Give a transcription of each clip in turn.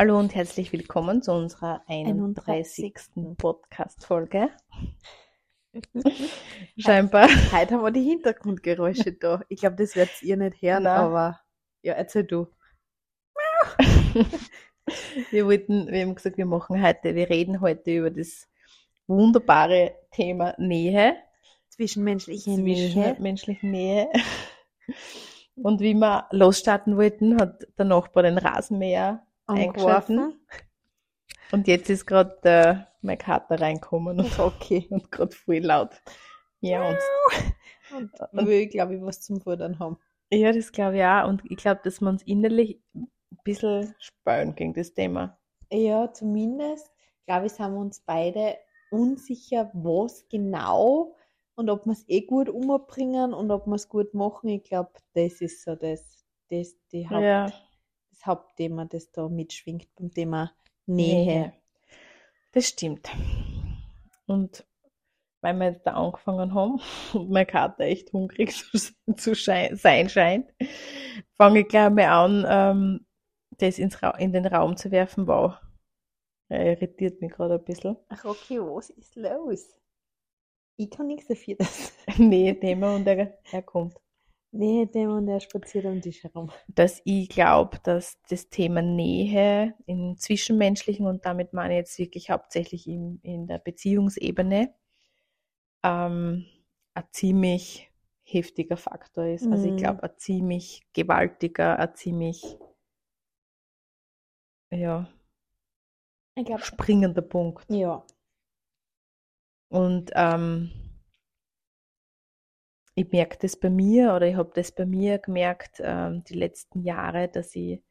Hallo und herzlich willkommen zu unserer 31. Podcast-Folge. Scheinbar. Heute haben wir die Hintergrundgeräusche da. Ich glaube, das werdet ihr nicht hören, Nein. aber ja, erzähl du. wir wollten, wir haben gesagt, wir machen heute, wir reden heute über das wunderbare Thema Nähe, Zwischenmenschliche Nähe. zwischenmenschliche Nähe. Und wie wir losstarten wollten, hat der Nachbar den Rasenmäher eingeworfen. Und jetzt ist gerade der mein Kater reinkommen und okay und gerade voll laut. Ja, und Und dann will ich, glaube ich, was zum Futtern haben. Ja, das glaube ich auch. Und ich glaube, dass wir uns innerlich ein bisschen spüren gegen das Thema. Ja, zumindest, glaube ich, sind wir uns beide unsicher, was genau und ob wir es eh gut umbringen und ob wir es gut machen. Ich glaube, das ist so das, das, die Haupt, Ja, das Hauptthema, das da mitschwingt beim Thema Nähe. Das stimmt. Und weil wir jetzt da angefangen haben und mein Kater echt hungrig zu, sein scheint, fange ich gleich mal an, ähm, das in den Raum zu werfen. Wow. Er irritiert mich gerade ein bisschen. Ach, okay, was ist los? Ich kann nichts dafür, dass. Nee, Thema und er, er kommt. Nee, der und der spaziert am Tisch herum. dass ich glaube, dass das Thema Nähe im Zwischenmenschlichen und damit meine ich jetzt wirklich hauptsächlich in, in der Beziehungsebene ähm, ein ziemlich heftiger Faktor ist. Also ich Mhm. glaube, ein ziemlich gewaltiger, ein ziemlich ja, Ich glaube, springender Punkt. ja. Und ähm, ich merke das bei mir oder ich habe das bei mir gemerkt ähm, die letzten Jahre, dass ich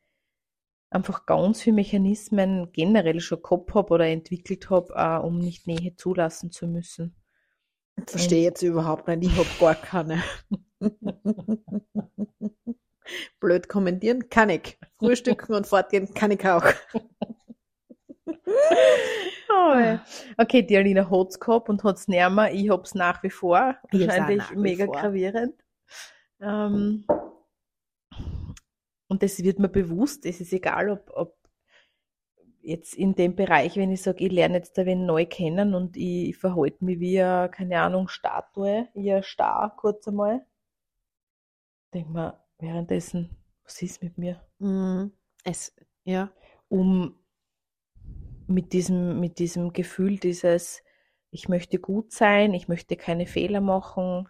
einfach ganz viele Mechanismen generell schon gehabt habe oder entwickelt habe, äh, um nicht Nähe zulassen zu müssen. Verstehe jetzt überhaupt nicht. Ich habe gar keine. Blöd kommentieren kann ich. Frühstücken und fortgehen kann ich auch. Oh, Okay, die Alina hat es gehabt und hat es nicht mehr. Ich habe es nach wie vor. Ich Wahrscheinlich mega vor. gravierend. Ähm, und das wird mir bewusst. Es ist egal, ob, ob jetzt in dem Bereich, wenn ich sage, ich lerne jetzt da wen neu kennen und ich, ich verhalte mich wie eine, keine Ahnung, Statue, wie ein Star, kurz einmal. Denk mir währenddessen, was ist mit mir? Mhm. Es, ja. um mit diesem, mit diesem Gefühl dieses, ich möchte gut sein, ich möchte keine Fehler machen,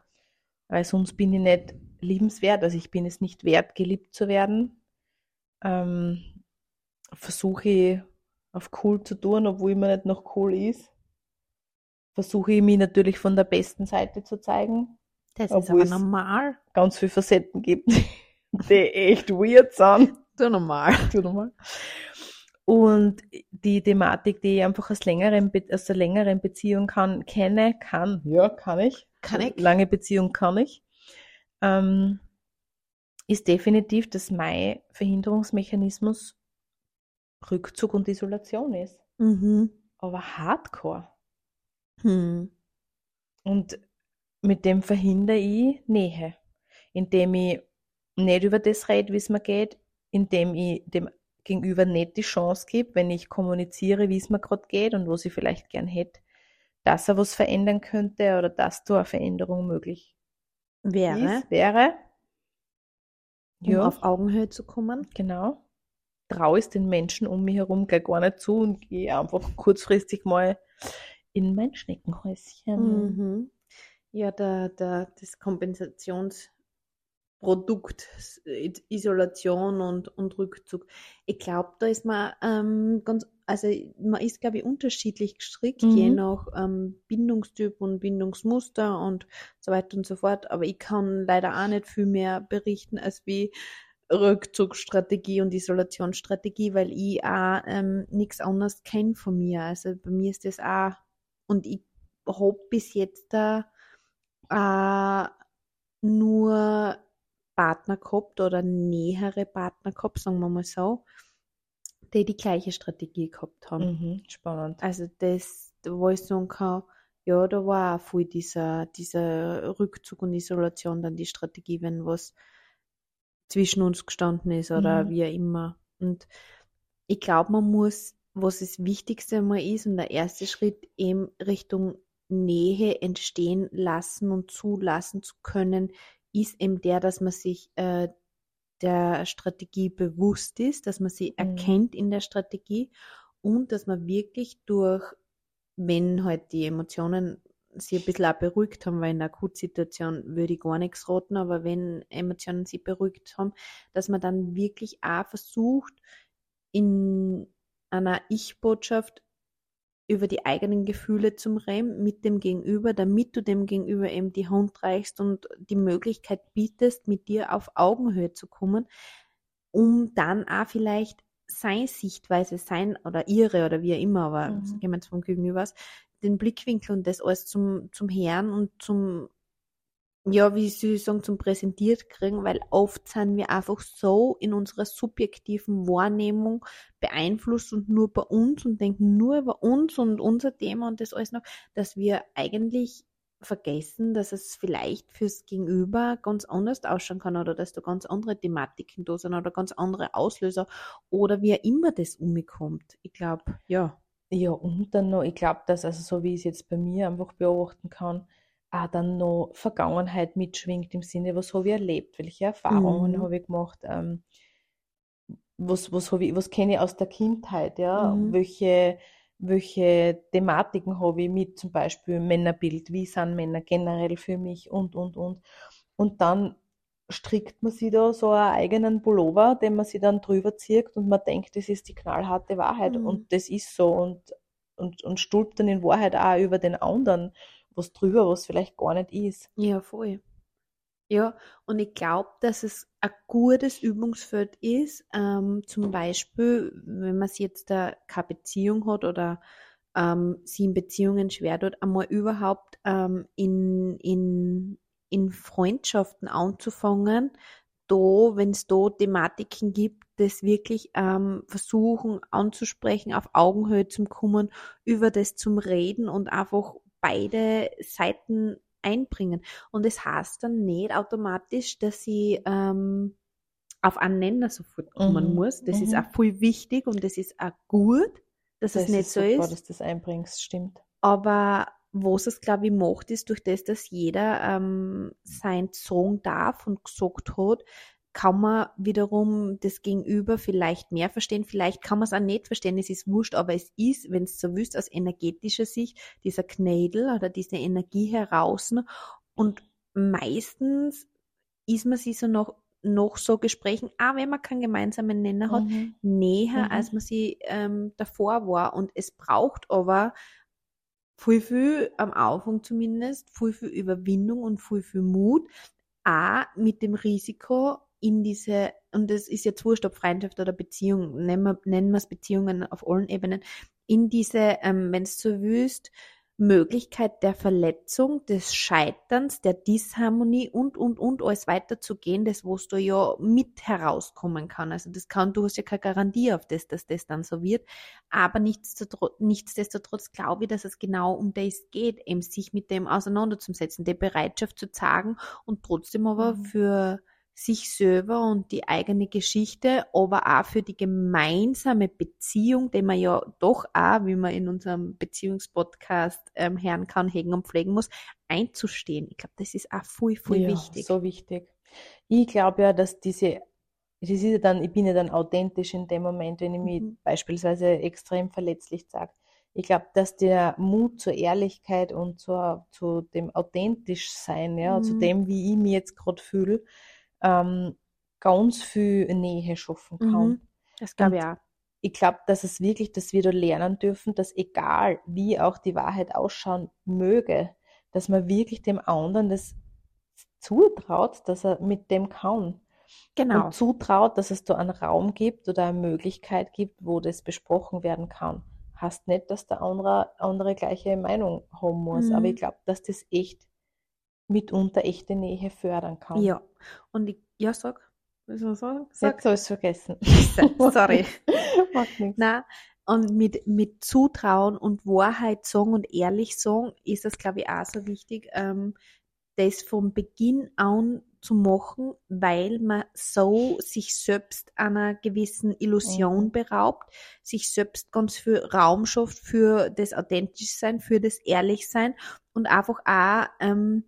weil sonst bin ich nicht liebenswert, also ich bin es nicht wert, geliebt zu werden. Ähm, versuche ich auf cool zu tun, obwohl man nicht noch cool ist. Versuche ich mich natürlich von der besten Seite zu zeigen. Das ist aber normal. Ganz viele Facetten gibt, die echt weird sind. Du normal. Tu nochmal. Und die Thematik, die ich einfach aus, längeren, Be- aus der längeren Beziehung kann, kenne, kann, ja, kann ich. Kann ich. Lange Beziehung kann ich. Ähm, ist definitiv, dass mein Verhinderungsmechanismus Rückzug und Isolation ist. Mhm. Aber hardcore. Hm. Und mit dem verhindere ich Nähe, indem ich nicht über das rede, wie es mir geht, indem ich dem Gegenüber nicht die Chance gebe, wenn ich kommuniziere, wie es mir gerade geht und was ich vielleicht gern hätte, dass er was verändern könnte oder dass da eine Veränderung möglich Wäre, ist, wäre. um Ja, auf Augenhöhe zu kommen. genau. Traue es den Menschen um mich herum gleich gar nicht zu und gehe einfach kurzfristig mal in mein Schneckenhäuschen. Mhm. Ja, der, der, das Kompensationsprodukt, S- Isolation und, und Rückzug. Ich glaube, da ist man ähm, ganz, also man ist, glaube ich, unterschiedlich gestrickt, Mhm. je nach ähm, Bindungstyp und Bindungsmuster und so weiter und so fort. Aber ich kann leider auch nicht viel mehr berichten, als wie Rückzugsstrategie und Isolationsstrategie, weil ich auch ähm, nichts anderes kenne von mir. Also bei mir ist das auch, und ich habe bis jetzt da äh, nur Partner gehabt oder nähere Partner gehabt, sagen wir mal so, die die gleiche Strategie gehabt haben. Mhm, spannend. Also das, wo ich sagen kann, ja, da war auch voll dieser, dieser Rückzug und Isolation dann die Strategie, wenn was zwischen uns gestanden ist oder Mhm. wie auch immer. Und ich glaube, man muss, was das Wichtigste mal ist und der erste Schritt eben Richtung Nähe entstehen lassen und zulassen zu können, ist eben der, dass man sich äh, der Strategie bewusst ist, dass man sie Mhm. erkennt in der Strategie und dass man wirklich durch, wenn halt die Emotionen sie ein bisschen auch beruhigt haben, weil in der Akutsituation würde ich gar nichts raten, aber wenn Emotionen sie beruhigt haben, dass man dann wirklich auch versucht, in einer Ich-Botschaft über die eigenen Gefühle zum reden mit dem Gegenüber, damit du dem Gegenüber eben die Hand reichst und die Möglichkeit bietest, mit dir auf Augenhöhe zu kommen, um dann auch vielleicht seine Sichtweise, sein oder ihre oder wie auch immer, aber Mhm. jetzt vom Gegenüber aus, den Blickwinkel und das alles zum, zum Herren und zum, ja, wie soll ich sagen, zum Präsentiert kriegen, weil oft sind wir einfach so in unserer subjektiven Wahrnehmung beeinflusst und nur bei uns und denken nur über uns und unser Thema und das alles noch, dass wir eigentlich vergessen, dass es vielleicht fürs Gegenüber ganz anders ausschauen kann oder dass da ganz andere Thematiken da sind oder ganz andere Auslöser oder wie auch immer das umkommt. Ich glaube, ja. Ja, und dann noch, ich glaube, dass, also so wie ich es jetzt bei mir einfach beobachten kann, auch dann noch Vergangenheit mitschwingt im Sinne, was habe ich erlebt, welche Erfahrungen Mhm. habe ich gemacht, ähm, was, was, ich, was kenne ich aus der Kindheit, ja, Mhm. welche, welche Thematiken habe ich mit zum Beispiel Männerbild, wie sind Männer generell für mich und, und, und. Und dann strickt man sich da so einen eigenen Pullover, den man sich dann drüber zieht und man denkt, das ist die knallharte Wahrheit Mhm. und das ist so und, und, und stülpt dann in Wahrheit auch über den anderen was drüber, was vielleicht gar nicht ist. Ja, voll. Ja, und ich glaube, dass es ein gutes Übungsfeld ist, ähm, zum Beispiel, wenn man jetzt da keine Beziehung hat oder ähm, sie in Beziehungen schwer tut, einmal überhaupt ähm, in, in, in Freundschaften anzufangen, da, wenn es da Thematiken gibt, das wirklich ähm, versuchen anzusprechen, auf Augenhöhe zu kommen, über das zum Reden und einfach beide Seiten einbringen. Und das heißt dann nicht automatisch, dass sie ähm, auf einen Nenner sofort kommen Mhm, muss. Das ist mhm. auch voll wichtig und das ist auch gut, dass Das es nicht ist so super, ist. dass du das einbringst, stimmt. Aber was es, glaube ich, macht, ist durch das, dass jeder ähm, sein sagen darf und gesagt hat, kann man wiederum das Gegenüber vielleicht mehr verstehen, vielleicht kann man es auch nicht verstehen, es ist wurscht, aber es ist, wenn es so wüsst, aus energetischer Sicht, dieser Knädel oder diese Energie heraus und meistens ist man sich so noch, noch so Gesprächen, auch wenn man keinen gemeinsamen Nenner hat, Mhm. näher, Mhm. als man sie ähm, davor war. Und es braucht aber viel, viel, am Anfang zumindest, viel, viel Überwindung und viel, viel Mut, auch mit dem Risiko in diese, und das ist jetzt wurscht, ob Freundschaft oder Beziehung, nennen wir, es Beziehungen auf allen Ebenen, in diese, ähm, wenn es so wüsst, Möglichkeit der Verletzung, des Scheiterns, der Disharmonie und, und, und alles weiterzugehen, das, wo du ja mit herauskommen kann. Also das kann, du hast ja keine Garantie auf das, dass das dann so wird. Aber nichtsdestotrotz, nichtsdestotrotz glaube ich, dass es genau um das geht, eben sich mit dem auseinanderzusetzen, die Bereitschaft zu sagen und trotzdem aber Mhm. für sich selber und die eigene Geschichte, aber auch für die gemeinsame Beziehung, die man ja doch auch, wie man in unserem Beziehungspodcast ähm, hören kann, hegen und pflegen muss, einzustehen. Ich glaube, das ist auch voll, voll Ja, wichtig. so wichtig. Ich glaube ja, dass diese, das ist ja dann, ich bin ja dann authentisch in dem Moment, wenn ich mich Mhm. beispielsweise extrem verletzlich sage. Ich glaube, dass der Mut zur Ehrlichkeit und zur, zu dem authentisch sein, ja, zu Mhm. dem, wie ich mich jetzt gerade fühle, ähm, ganz viel Nähe schaffen kann. Mhm. Das glaube ich auch. ich glaube, dass es wirklich, dass wir da lernen dürfen, dass egal wie auch die Wahrheit ausschauen möge, dass man wirklich dem anderen das zutraut, dass er mit dem kann. Genau. Und zutraut, dass es da einen Raum gibt oder eine Möglichkeit gibt, wo das besprochen werden kann. Heißt nicht, dass der andere, andere gleiche Meinung haben muss, aber Mhm. ich glaube, dass das echt mitunter echte Nähe fördern kann. Ja. Und ich, ja, sag. Was soll ich sagen? Jetzt Sag. habe ich es vergessen. Sorry. Macht nichts. Na, und mit, mit Zutrauen und Wahrheit sagen und ehrlich sagen, ist das, glaube ich, auch so wichtig, ähm, das vom Beginn an zu machen, weil man so sich selbst einer gewissen Illusion Mhm. beraubt, sich selbst ganz viel Raum schafft für das Authentischsein, für das Ehrlichsein und einfach auch ähm,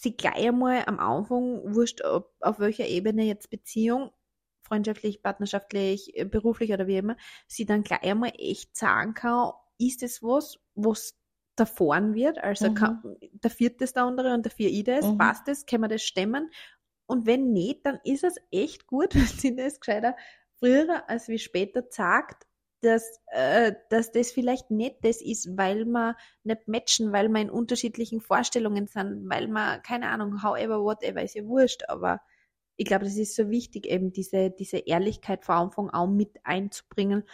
sie gleich einmal am Anfang, wurscht ob, auf welcher Ebene jetzt Beziehung, freundschaftlich, partnerschaftlich, äh, beruflich oder wie immer, sie dann gleich einmal echt sagen kann, ist es was, was da fahren wird, also Mhm. kann, dafür das der andere und dafür ich das, Mhm. passt das, können wir das stemmen und wenn nicht, dann ist es echt gut, wenn sie das gescheiter früher als wie später sagt, dass, äh, dass das vielleicht nicht das ist, weil wir nicht matchen, weil wir in unterschiedlichen Vorstellungen sind, weil wir, keine Ahnung, however, whatever, ist ja wurscht, aber ich glaube, das ist so wichtig, eben diese, diese Ehrlichkeit vor Anfang auch mit einzubringen,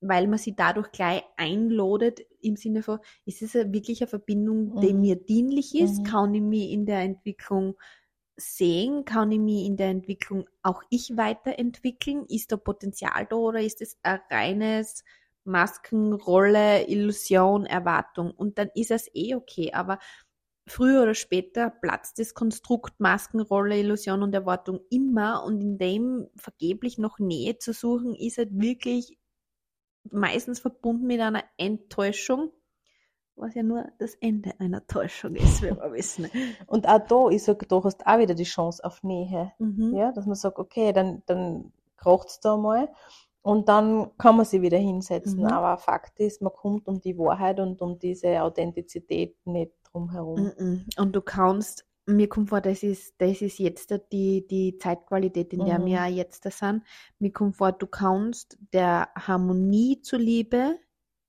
weil man sie dadurch gleich einlodet im Sinne von, ist es wirklich eine Verbindung, die Mhm. mir dienlich ist? Mhm. Kann ich mich in der Entwicklung sehen? Kann ich mich in der Entwicklung auch ich weiterentwickeln? Ist da Potenzial da oder ist es ein reines Maskenrolle, Illusion, Erwartung? Und dann ist es eh okay, aber früher oder später platzt das Konstrukt Maskenrolle, Illusion und Erwartung immer und in dem vergeblich noch Nähe zu suchen, ist halt wirklich meistens verbunden mit einer Enttäuschung, was ja nur das Ende einer Täuschung ist, wie wir wissen. Und auch da ist ja, du hast auch wieder die Chance auf Nähe. Mhm. Ja, dass man sagt, okay, dann, dann kracht's da mal und dann kann man sie wieder hinsetzen. Mhm. Aber Fakt ist, man kommt um die Wahrheit und um diese Authentizität nicht drum herum. Mhm. Und du kannst, mir kommt vor, das ist, das ist jetzt die, die Zeitqualität, in der Mhm. wir auch jetzt da sind. Mir kommt vor, du kannst der Harmonie zuliebe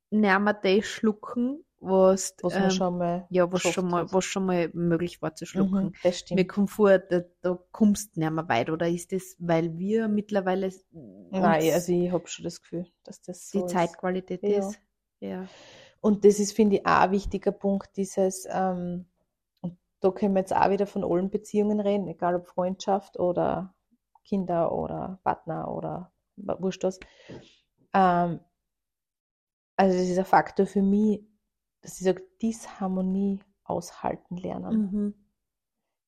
näher schlucken, was, Was ähm, schon mal ja, was schon mal, hat. was schon mal möglich war zu schlucken. Mhm, das Mir stimmt. kommt vor, da, da kommst du nicht mehr weit, oder ist das, weil wir mittlerweile Nein, also ich habe schon das Gefühl, dass das so die ist. Zeitqualität Ja. ist? Ja. Und das ist, finde ich, auch ein wichtiger Punkt, dieses, ähm, und da können wir jetzt auch wieder von allen Beziehungen reden, egal ob Freundschaft oder Kinder oder Partner oder wurscht was. Ähm, also das ist ein Faktor für mich, dass ich sage, Disharmonie aushalten lernen. Mhm.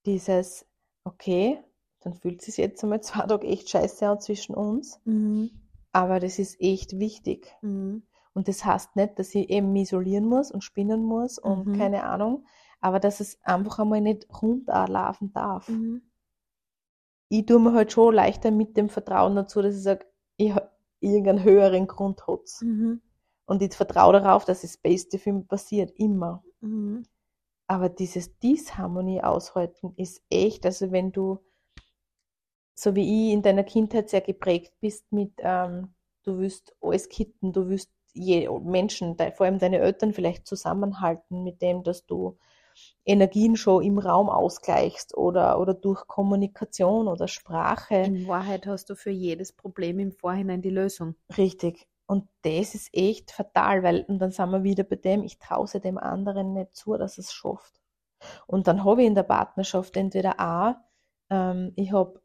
Dieses, okay, dann fühlt es sich jetzt einmal zwei Tage echt scheiße an zwischen uns, Mhm. aber das ist echt wichtig. Mhm. Und das heißt nicht, dass ich eben mich isolieren muss und spinnen muss und Mhm. keine Ahnung, aber dass es einfach einmal nicht runterlaufen darf. Mhm. Ich tue mir halt schon leichter mit dem Vertrauen dazu, dass ich sage, ich habe irgendeinen höheren Grund hat's. Mhm. Und ich vertraue darauf, dass das Beste für mich passiert, immer. Mhm. Aber dieses Disharmonie aushalten ist echt, also wenn du, so wie ich in deiner Kindheit sehr geprägt bist mit, ähm, du willst alles kitten, du willst je, Menschen, de, vor allem deine Eltern vielleicht zusammenhalten mit dem, dass du Energien schon im Raum ausgleichst oder, oder durch Kommunikation oder Sprache. In Wahrheit hast du für jedes Problem im Vorhinein die Lösung. Richtig. Und das ist echt fatal, weil, und dann sind wir wieder bei dem, ich traue dem anderen nicht zu, dass es schafft. Und dann habe ich in der Partnerschaft entweder auch, ähm, ich habe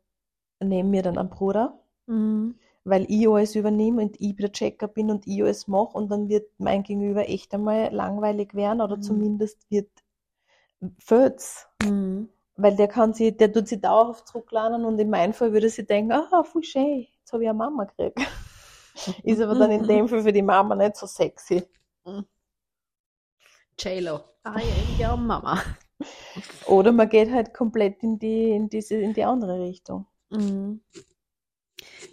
neben mir dann einen Bruder, Mhm. weil ich alles übernehme und ich der Checker bin und ich alles mache und dann wird mein Gegenüber echt einmal langweilig werden oder Mhm. zumindest wird fehlt's. Mhm. Weil der kann sie, der tut sie dauerhaft zurücklernen und in meinem Fall würde sie denken, ah, voll schön, jetzt habe ich eine Mama gekriegt. Ist aber dann in dem Fall für die Mama nicht so sexy. J-Lo. I am your Mama. Oder man geht halt komplett in die, in diese, in die andere Richtung. Mhm.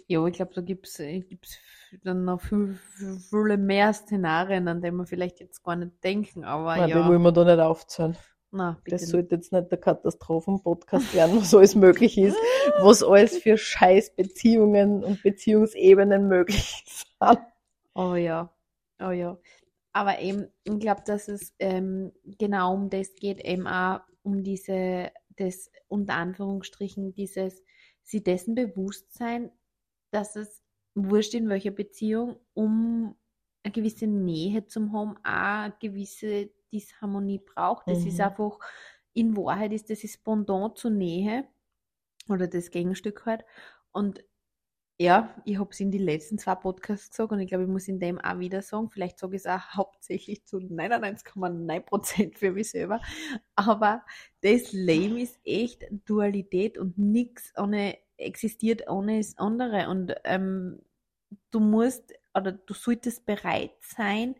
Ja, ich glaube, da gibt es gibt's dann noch viel, viel, viele mehr Szenarien, an die wir vielleicht jetzt gar nicht denken, aber Nein, die ja. wollen wir da nicht aufzählen. Na, bitte Das sollte jetzt nicht der Katastrophen-Podcast werden, was alles möglich ist, was alles für scheiß Beziehungen und Beziehungsebenen möglich sind. Oh ja, oh ja. Aber eben, ich glaube, dass es ähm, genau um das geht, eben auch um diese, das unter Anführungsstrichen, dieses, sie dessen bewusst sein, dass es wurscht in welcher Beziehung, um eine gewisse Nähe zum haben, auch eine gewisse Disharmonie braucht. Das ist Mhm. einfach, in Wahrheit ist das das Pendant zur Nähe oder das Gegenstück halt. Und Ja, ich habe es in die letzten zwei Podcasts gesagt und ich glaube, ich muss in dem auch wieder sagen. Vielleicht sage ich es auch hauptsächlich zu 99,9% für mich selber. Aber das Leben ist echt Dualität und nichts ohne, existiert ohne das andere. Und ähm, du musst oder du solltest bereit sein,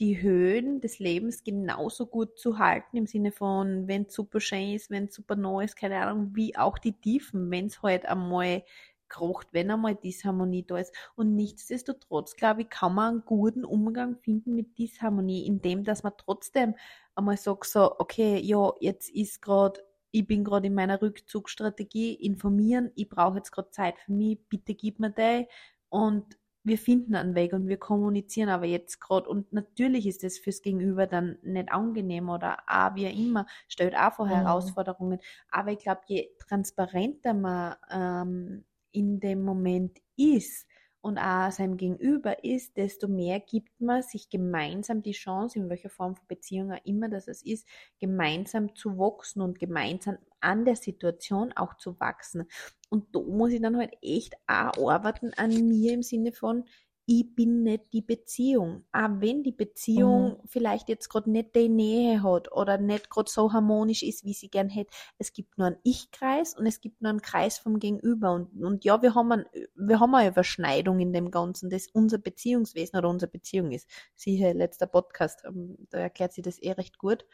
die Höhen des Lebens genauso gut zu halten, im Sinne von, wenn es super schön ist, wenn es super neu ist, keine Ahnung, wie auch die Tiefen, wenn es halt einmal krocht, wenn einmal Disharmonie da ist. Und nichtsdestotrotz, glaube ich, kann man einen guten Umgang finden mit Disharmonie, indem dass man trotzdem einmal sagt so, okay, ja, jetzt ist gerade ich bin gerade in meiner Rückzugsstrategie, informieren, ich brauche jetzt gerade Zeit für mich, bitte gib mir die und wir finden einen Weg und wir kommunizieren aber jetzt gerade und natürlich ist das fürs Gegenüber dann nicht angenehm oder auch wie immer, stellt auch vor mhm. Herausforderungen, aber ich glaube, je transparenter man ähm, in dem Moment ist und auch seinem Gegenüber ist, desto mehr gibt man sich gemeinsam die Chance, in welcher Form von Beziehung auch immer das es ist, gemeinsam zu wachsen und gemeinsam an der Situation auch zu wachsen. Und da muss ich dann halt echt auch arbeiten an mir im Sinne von, ich bin nicht die Beziehung. Auch wenn die Beziehung mhm. vielleicht jetzt gerade nicht die Nähe hat oder nicht gerade so harmonisch ist, wie sie gern hätte. Es gibt nur einen Ich-Kreis und es gibt nur einen Kreis vom Gegenüber. Und, und ja, wir haben, ein, wir haben eine Überschneidung in dem Ganzen, das unser Beziehungswesen oder unsere Beziehung ist. Siehe, letzter Podcast, ähm, da erklärt sie das eh recht gut.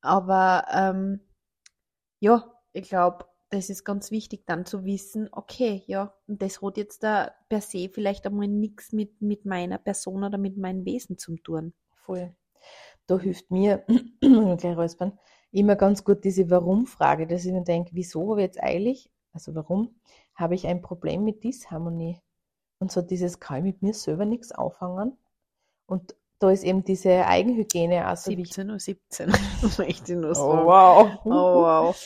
Aber ähm, ja, ich glaube, das ist ganz wichtig, dann zu wissen, okay, ja, das hat jetzt da per se vielleicht einmal nichts mit, mit meiner Person oder mit meinem Wesen zu tun. Voll. Da hilft mir, gleich räuspern, immer ganz gut diese Warum-Frage, dass ich mir denke, wieso habe ich jetzt eilig, also warum habe ich ein Problem mit Disharmonie? Und so dieses, kann ich mit mir selber nichts auffangen? Und da ist eben diese Eigenhygiene auch so 17 Uhr 17. möchte ich nur sagen. Oh wow. Oh wow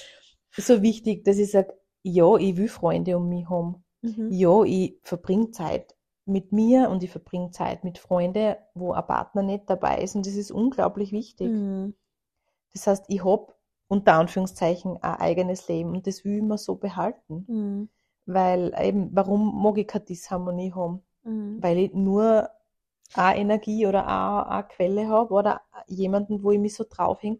so wichtig, dass ich sage, ja, ich will Freunde um mich haben. Mhm. Ja, ich verbringe Zeit mit mir und ich verbringe Zeit mit Freunden, wo ein Partner nicht dabei ist und das ist unglaublich wichtig. Mhm. Das heißt, ich habe unter Anführungszeichen ein eigenes Leben und das will ich immer so behalten. Mhm. Weil eben, warum mag ich keine Disharmonie haben? Mhm. Weil ich nur eine Energie oder eine, eine Quelle habe oder jemanden, wo ich mich so draufhänge,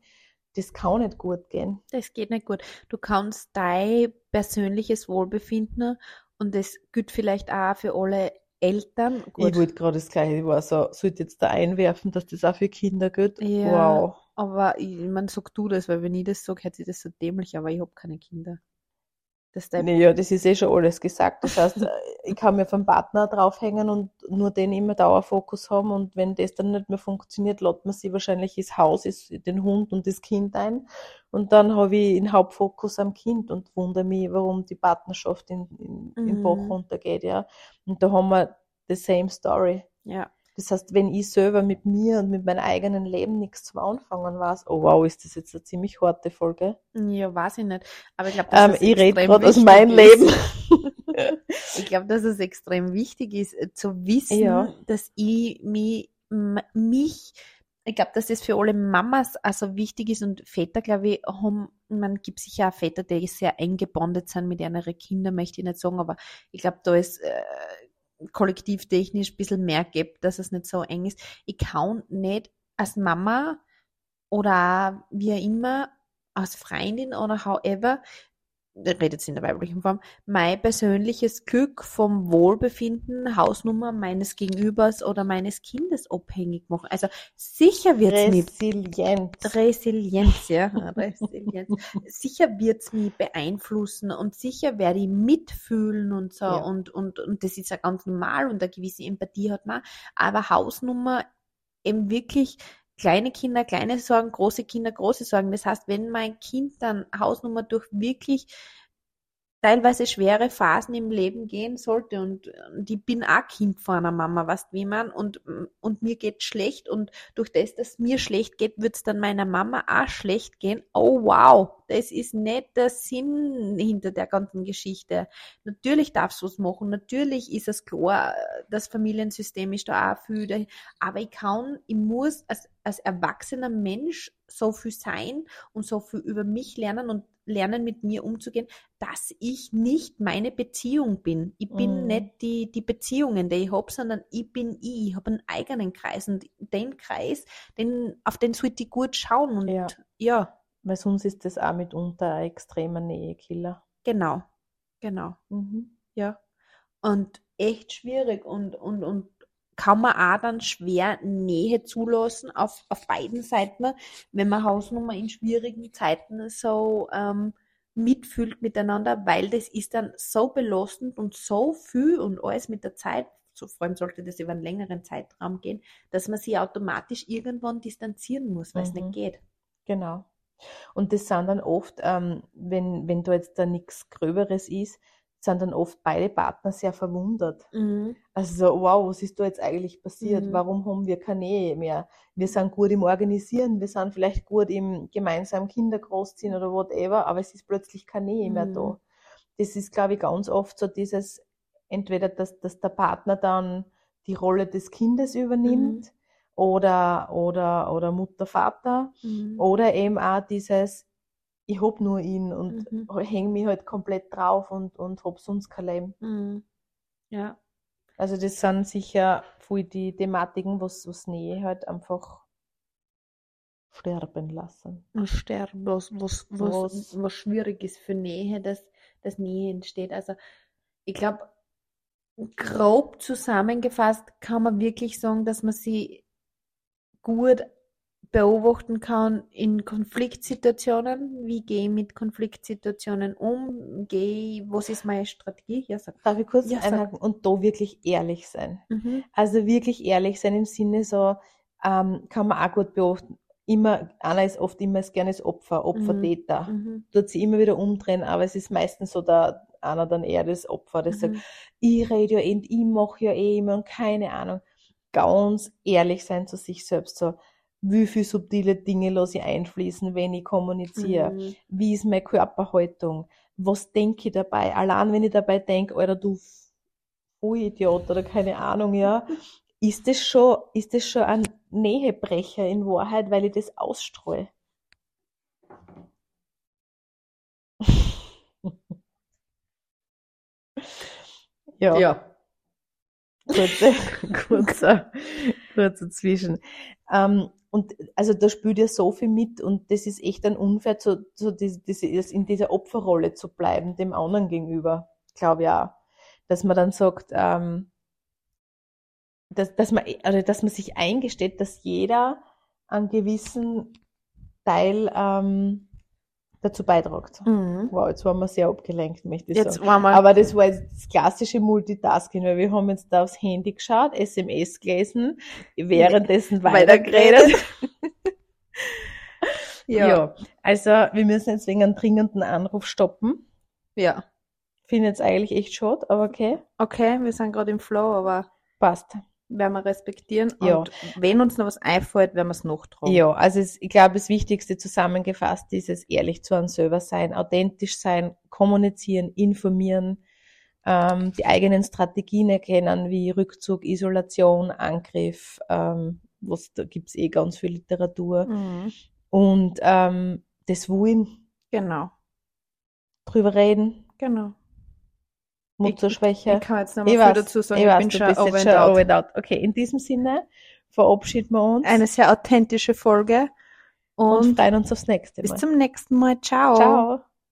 das kann nicht gut gehen. Das geht nicht gut. Du kannst dein persönliches Wohlbefinden und das gilt vielleicht auch für alle Eltern. Gut. Ich wollte gerade das Gleiche, ich war so, sollte jetzt da einwerfen, dass das auch für Kinder gilt. Ja, wow. Aber ich, man sagt du das, weil wenn ich das sage, hört sich das so dämlich, aber ich habe keine Kinder. Das naja, das ist eh schon alles gesagt. Das heißt, äh, ich kann mir vom Partner draufhängen und nur den immer Dauerfokus haben und wenn das dann nicht mehr funktioniert, lädt man sie wahrscheinlich ins Haus, den Hund und das Kind ein und dann habe ich den Hauptfokus am Kind und wundere mich, warum die Partnerschaft in, in, mhm. im Bach runtergeht, ja. Und da haben wir the same story. Ja. Das heißt, wenn ich selber mit mir und mit meinem eigenen Leben nichts zum Anfangen weiß, oh wow, ist das jetzt eine ziemlich harte Folge? Ja, weiß ich nicht. Aber ich glaube, ähm, ich rede gerade aus meinem Leben. ich glaube, dass es extrem wichtig ist, äh, zu wissen, ja. dass ich mich, mich ich glaube, dass das für alle Mamas also wichtig ist und Väter, glaube ich, haben, man gibt sicher auch Väter, die sehr eng gebondet sind mit ihren Kindern, möchte ich nicht sagen, aber ich glaube, da ist äh, kollektivtechnisch ein bisschen mehr gibt, dass es nicht so eng ist. Ich kann nicht als Mama oder wie immer als Freundin oder however redet jetzt in der weiblichen Form, mein persönliches Glück vom Wohlbefinden, Hausnummer meines Gegenübers oder meines Kindes abhängig machen. Also sicher wird's Resilienz. mich Resilienz, ja, Resilienz. sicher wird's mich beeinflussen und sicher werde ich mitfühlen und so ja. und, und, und das ist ja ganz normal und eine gewisse Empathie hat man. Aber Hausnummer eben wirklich kleine Kinder kleine Sorgen, große Kinder große Sorgen. Das heißt, wenn mein Kind dann Hausnummer durch wirklich teilweise schwere Phasen im Leben gehen sollte und, und ich bin auch Kind von einer Mama, weißt wie man und, und mir geht schlecht und durch das, dass mir schlecht geht, wird es dann meiner Mama auch schlecht gehen. Oh wow, das ist nicht der Sinn hinter der ganzen Geschichte. Natürlich darfst du es machen, natürlich ist es klar, das Familiensystem ist da auch viel, aber ich kann, ich muss als, als erwachsener Mensch so viel sein und so viel über mich lernen und lernen, mit mir umzugehen, dass ich nicht meine Beziehung bin. Ich bin Mhm. nicht die, die Beziehungen, die ich hab, sondern ich bin ich. Ich habe einen eigenen Kreis und den Kreis, den, auf den sollte ich gut schauen und Ja. ja, Weil sonst ist das auch mitunter ein extremer Nähekiller. genau, genau. Mhm. Ja. Und echt schwierig und, und, und kann man auch dann schwer Nähe zulassen auf, auf beiden Seiten, wenn man Hausnummer in schwierigen Zeiten so ähm, mitfühlt miteinander, weil das ist dann so belastend und so viel und alles mit der Zeit, so vor allem sollte das über einen längeren Zeitraum gehen, dass man sich automatisch irgendwann distanzieren muss, weil es Mhm. nicht geht. Genau. Und das sind dann oft, ähm, wenn, wenn da jetzt da nichts Gröberes ist, sind dann oft beide Partner sehr verwundert. Also so, wow, was ist da jetzt eigentlich passiert? Mhm. Warum haben wir keine Nähe mehr? Wir sind gut im Organisieren, wir sind vielleicht gut im gemeinsamen Kinder großziehen oder whatever, aber es ist plötzlich keine Nähe mehr Mhm. da. Das ist, glaube ich, ganz oft so dieses, entweder, dass, dass der Partner dann die Rolle des Kindes übernimmt oder, oder, oder Mutter, Vater Mhm. oder eben auch dieses, ich hab nur ihn und Mhm. häng mich halt komplett drauf und, und hab sonst kein Leben. Mhm. Ja. Also das sind sicher voll die Thematiken, was, was Nähe halt einfach sterben lassen. was sterben, was, was, was, Was- was schwierig ist für Nähe, dass, dass Nähe entsteht. Also ich glaube, grob zusammengefasst kann man wirklich sagen, dass man sie gut beobachten kann in Konfliktsituationen. Wie gehe ich mit Konfliktsituationen um? Gehe ich, was ist meine Strategie? Ja, sag. Darf ich kurz Ja, sag. einhaken und da wirklich ehrlich sein? Mhm. Also wirklich ehrlich sein im Sinne so, ähm, kann man auch gut beobachten. Immer, einer ist oft immer das gerne das Opfer, Opfer-Täter. Mhm. Tut sie immer wieder umdrehen, aber es ist meistens so, der, einer dann eher das Opfer, das sagt, Mhm. ich rede ja eh, ich mache ja eh immer und keine Ahnung. Ganz ehrlich sein zu sich selbst, so, wie viel subtile Dinge lasse ich einfließen, wenn ich kommuniziere? Mhm. Wie ist meine Körperhaltung? Was denke ich dabei? Allein wenn ich dabei denke, Alter, du Vollidiot oder keine Ahnung, ja, ist das schon, ist das schon ein Nähebrecher in Wahrheit, weil ich das ausstreue? ja. Ja. kurze, kurzer, kurzer Zwischen. Ähm, und also da spielt ja so viel mit und das ist echt ein Unfair, so, so das ist in dieser Opferrolle zu bleiben, dem anderen gegenüber, glaube auch. Dass man dann sagt, ähm, dass, dass man, also dass man sich eingesteht, dass jeder einen gewissen Teil ähm, dazu beitragt. Mhm. Wow, jetzt waren wir sehr abgelenkt, möchte ich Jetzt sagen. waren wir. Aber das war jetzt das klassische Multitasking, weil wir haben jetzt da aufs Handy geschaut, SMS gelesen, währenddessen weitergeredet. ja. Ja. also wir müssen jetzt wegen einem dringenden Anruf stoppen. ja. Finde jetzt eigentlich echt schade, aber okay, Okay, wir sind gerade im Flow, aber passt. Werden wir respektieren. Ja. Und wenn uns noch was einfällt, werden wir es noch tragen. Ja, also es, ich glaube, das Wichtigste zusammengefasst ist es, ehrlich zu einem selber sein, authentisch sein, kommunizieren, informieren, ähm, die eigenen Strategien erkennen, wie Rückzug, Isolation, Angriff, ähm, was, da gibt's eh ganz viel Literatur. Mhm. Und ähm, das Wollen, Genau, drüber reden, genau. Mutterschwäche. Ich kann jetzt noch Ich mal viel weiß, dazu sagen, ich ich, weiß, bin schon over and out. over and out. Okay, in diesem Sinne verabschieden wir uns Eine sehr authentische Folge und und freuen uns aufs nächste bis Mal. zum nächsten Mal. Ciao. Ciao.